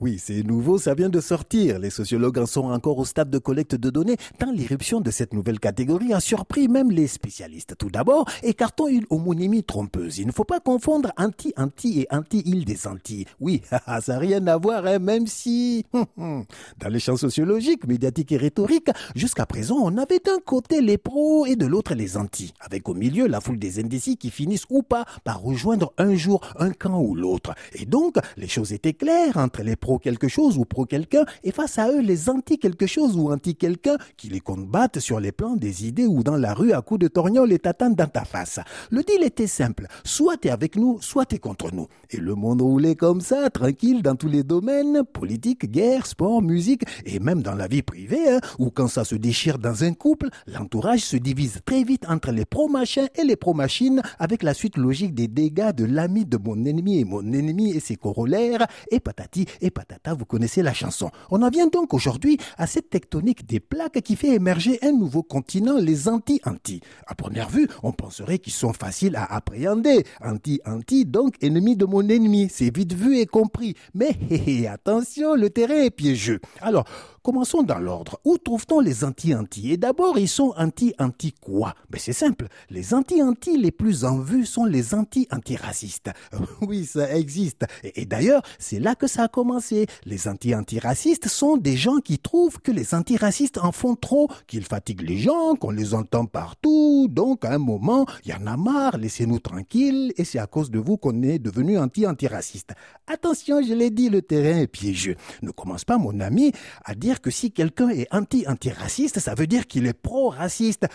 Oui, c'est nouveau, ça vient de sortir. Les sociologues en sont encore au stade de collecte de données, tant l'irruption de cette nouvelle catégorie a surpris même les spécialistes. Tout d'abord, écartons une homonymie trompeuse. Il ne faut pas confondre anti-anti et anti-île des Antilles. Oui, ça n'a rien à voir, hein, même si, dans les champs sociologiques, médiatiques et rhétoriques, jusqu'à présent, on avait d'un côté les pros et de l'autre les anti, avec au milieu la foule des indécis qui finissent ou pas par rejoindre un jour un camp ou l'autre. Et donc, les choses étaient claires entre les pro quelque chose ou pro quelqu'un, et face à eux les anti quelque chose ou anti quelqu'un qui les combattent sur les plans des idées ou dans la rue à coups de torgnole et t'attendent dans ta face. Le deal était simple, soit t'es avec nous, soit t'es contre nous. Et le monde roulait comme ça, tranquille dans tous les domaines, politique, guerre, sport, musique, et même dans la vie privée, hein, où quand ça se déchire dans un couple, l'entourage se divise très vite entre les pro-machins et les pro-machines, avec la suite logique des dégâts de l'ami de mon ennemi et mon ennemi et ses corollaires, et patati et patata, vous connaissez la chanson. On en vient donc aujourd'hui à cette tectonique des plaques qui fait émerger un nouveau continent, les anti-anti. À première vue, on penserait qu'ils sont faciles à appréhender. Anti-anti, donc ennemi de mon ennemi. C'est vite vu et compris. Mais attention, le terrain est piégeux. Alors, Commençons dans l'ordre. Où trouve-t-on les anti-anti? Et d'abord, ils sont anti-anti quoi? Ben C'est simple. Les anti-anti les plus en vue sont les anti-antiracistes. oui, ça existe. Et, d'ailleurs, c'est là que ça a commencé. Les anti-antiracistes sont des gens qui trouvent que les antiracistes en font trop, qu'ils fatiguent les gens, qu'on les entend partout. Donc, à un moment, il y en a marre, laissez-nous tranquilles. Et c'est à cause de vous qu'on est devenu anti-antiraciste. Attention, je l'ai dit, le terrain est piégeux. Ne commence pas, mon ami, à dire que si quelqu'un est anti-antiraciste, ça veut dire qu'il est pro-raciste.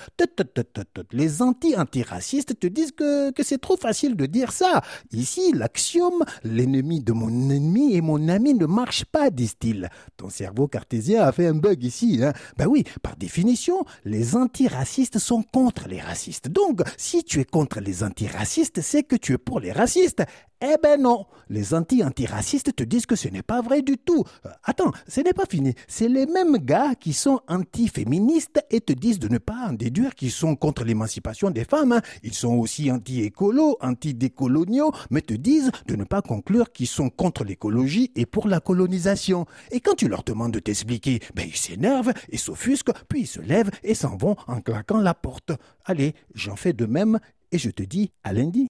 Les anti-antiracistes te disent que, que c'est trop facile de dire ça. Ici, l'axiome, l'ennemi de mon ennemi et mon ami ne marche pas, disent-ils. Ton cerveau cartésien a fait un bug ici. Hein ben oui, par définition, les antiracistes sont contre les racistes. Donc, si tu es contre les antiracistes, c'est que tu es pour les racistes. Eh ben non, les anti-antiracistes te disent que ce n'est pas vrai du tout. Euh, attends, ce n'est pas fini. C'est les mêmes gars qui sont anti-féministes et te disent de ne pas en déduire qu'ils sont contre l'émancipation des femmes. hein. Ils sont aussi anti-écolos, anti-décoloniaux, mais te disent de ne pas conclure qu'ils sont contre l'écologie et pour la colonisation. Et quand tu leur demandes de t'expliquer, ben ils s'énervent et s'offusquent, puis ils se lèvent et s'en vont en claquant la porte. Allez, j'en fais de même et je te dis à lundi.